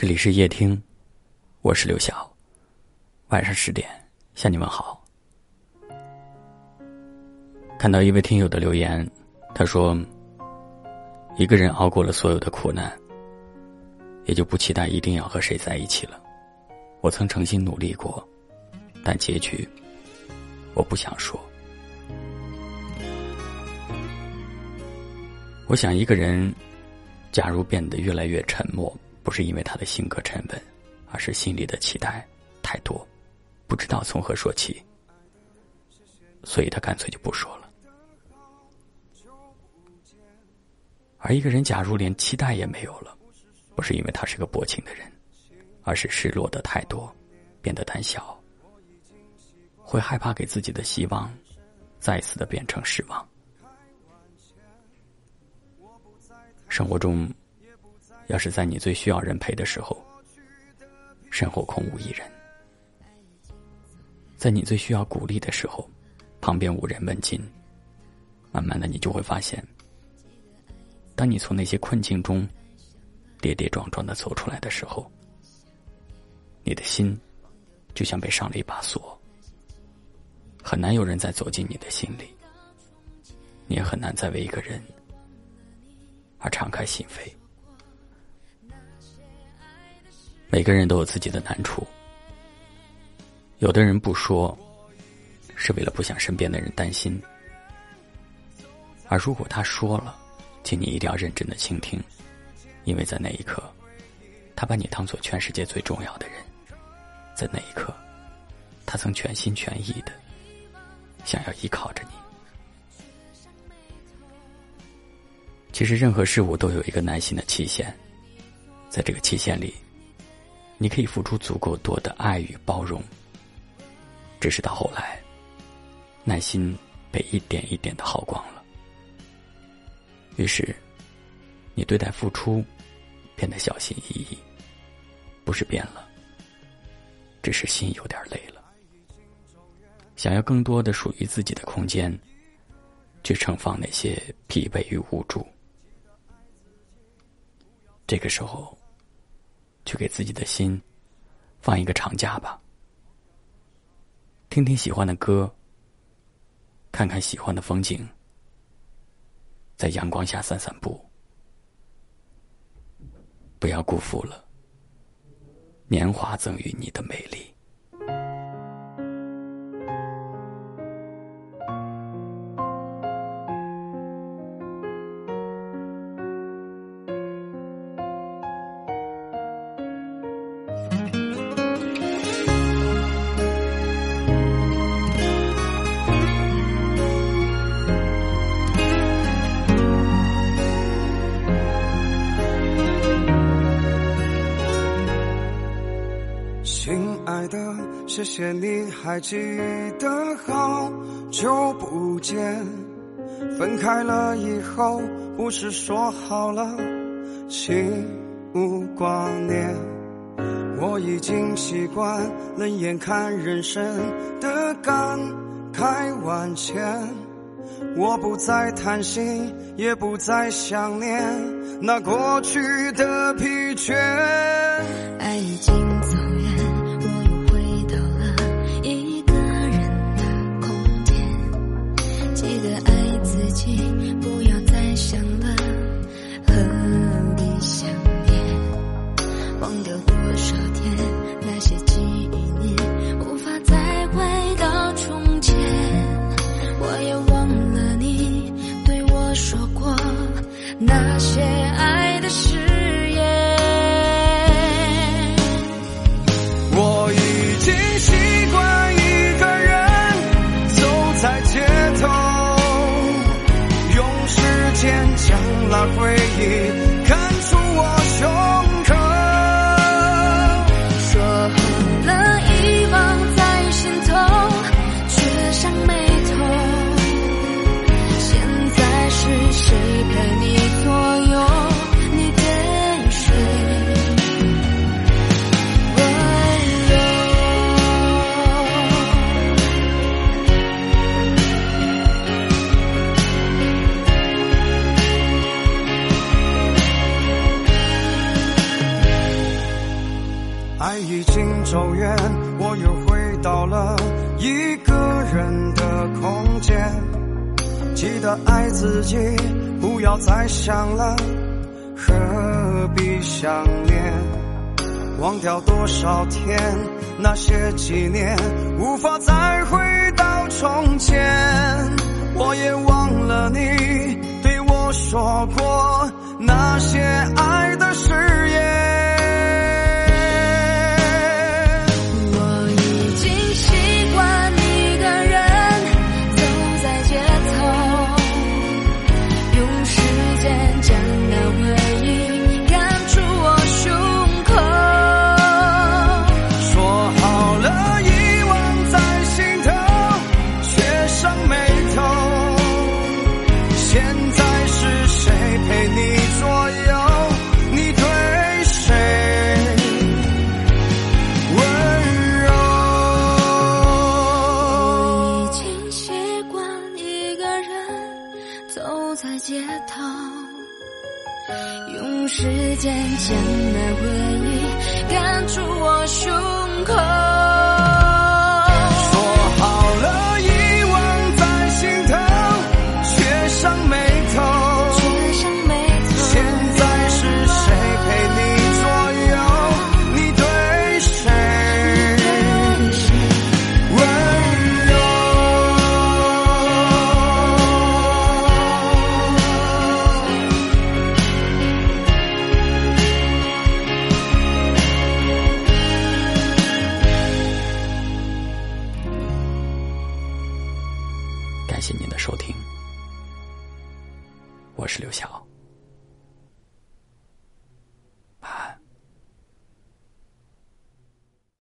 这里是夜听，我是刘晓。晚上十点向你们好。看到一位听友的留言，他说：“一个人熬过了所有的苦难，也就不期待一定要和谁在一起了。我曾诚心努力过，但结局我不想说。我想一个人，假如变得越来越沉默。”不是因为他的性格沉稳，而是心里的期待太多，不知道从何说起，所以他干脆就不说了。而一个人假如连期待也没有了，不是因为他是个薄情的人，而是失落的太多，变得胆小，会害怕给自己的希望再次的变成失望。生活中。要是在你最需要人陪的时候，身后空无一人；在你最需要鼓励的时候，旁边无人问津。慢慢的，你就会发现，当你从那些困境中跌跌撞撞的走出来的时候，你的心就像被上了一把锁，很难有人再走进你的心里，你也很难再为一个人而敞开心扉。每个人都有自己的难处，有的人不说，是为了不想身边的人担心；而如果他说了，请你一定要认真的倾听，因为在那一刻，他把你当做全世界最重要的人，在那一刻，他曾全心全意的想要依靠着你。其实，任何事物都有一个耐心的期限，在这个期限里。你可以付出足够多的爱与包容，只是到后来，耐心被一点一点的耗光了。于是，你对待付出变得小心翼翼，不是变了，只是心有点累了，想要更多的属于自己的空间，去盛放那些疲惫与无助。这个时候。去给自己的心放一个长假吧，听听喜欢的歌，看看喜欢的风景，在阳光下散散步，不要辜负了年华赠予你的美丽。谢谢你还记得，好久不见。分开了以后，不是说好了，心无挂念。我已经习惯冷眼看人生的感慨万千。我不再贪心，也不再想念那过去的疲倦。那些爱的誓言，我已经习惯一个人走在街头，用时间将那回忆到了一个人的空间。记得爱自己，不要再想了，何必想念？忘掉多少天，那些纪念，无法再回到从前。我也忘了你对我说过那些爱的头，用时间将那回忆赶出我胸口。感谢您的收听，我是刘晓。